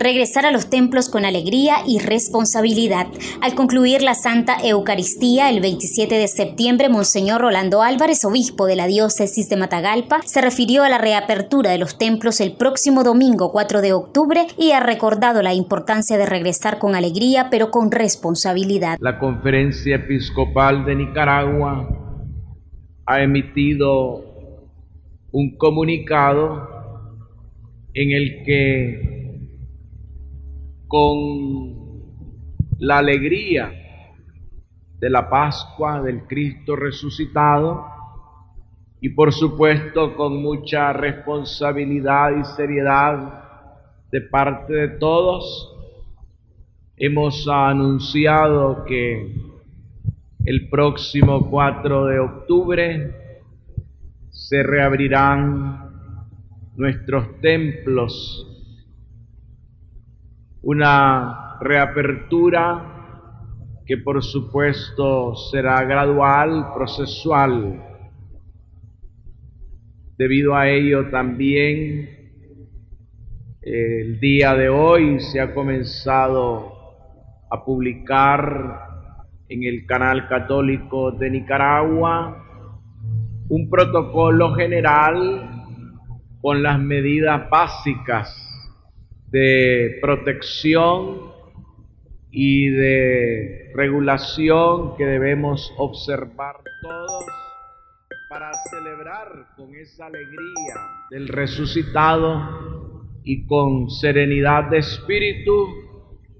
regresar a los templos con alegría y responsabilidad. Al concluir la Santa Eucaristía el 27 de septiembre, Monseñor Rolando Álvarez, obispo de la diócesis de Matagalpa, se refirió a la reapertura de los templos el próximo domingo 4 de octubre y ha recordado la importancia de regresar con alegría pero con responsabilidad. La Conferencia Episcopal de Nicaragua ha emitido un comunicado en el que con la alegría de la Pascua del Cristo resucitado y por supuesto con mucha responsabilidad y seriedad de parte de todos, hemos anunciado que el próximo 4 de octubre se reabrirán nuestros templos una reapertura que por supuesto será gradual, procesual. Debido a ello también el día de hoy se ha comenzado a publicar en el canal católico de Nicaragua un protocolo general con las medidas básicas de protección y de regulación que debemos observar todos para celebrar con esa alegría del resucitado y con serenidad de espíritu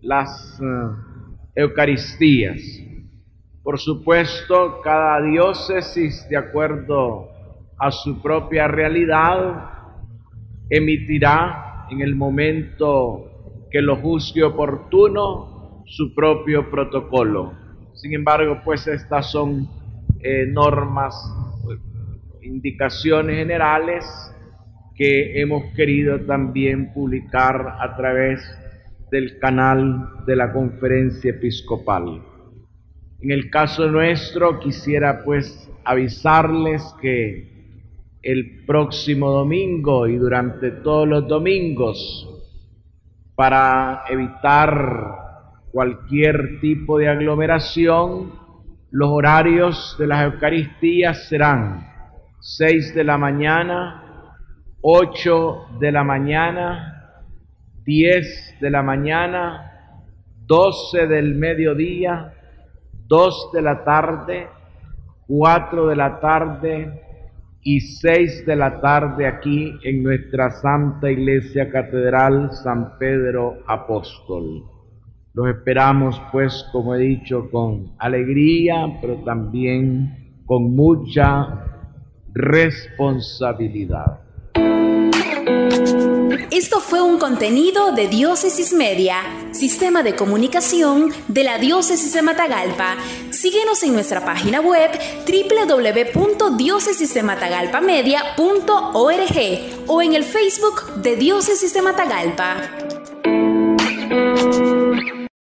las eh, Eucaristías. Por supuesto, cada diócesis, de acuerdo a su propia realidad, emitirá en el momento que lo juzgue oportuno su propio protocolo. Sin embargo, pues estas son eh, normas, indicaciones generales que hemos querido también publicar a través del canal de la conferencia episcopal. En el caso nuestro quisiera pues avisarles que el próximo domingo y durante todos los domingos para evitar cualquier tipo de aglomeración. Los horarios de las Eucaristías serán 6 de la mañana, 8 de la mañana, 10 de la mañana, 12 del mediodía, 2 de la tarde, 4 de la tarde, y seis de la tarde aquí en nuestra Santa Iglesia Catedral San Pedro Apóstol. Los esperamos pues, como he dicho, con alegría, pero también con mucha responsabilidad. Esto fue un contenido de Diócesis Media, sistema de comunicación de la Diócesis de Matagalpa. Síguenos en nuestra página web www.diócesisdematagalpamedia.org o en el Facebook de Diócesis de Matagalpa.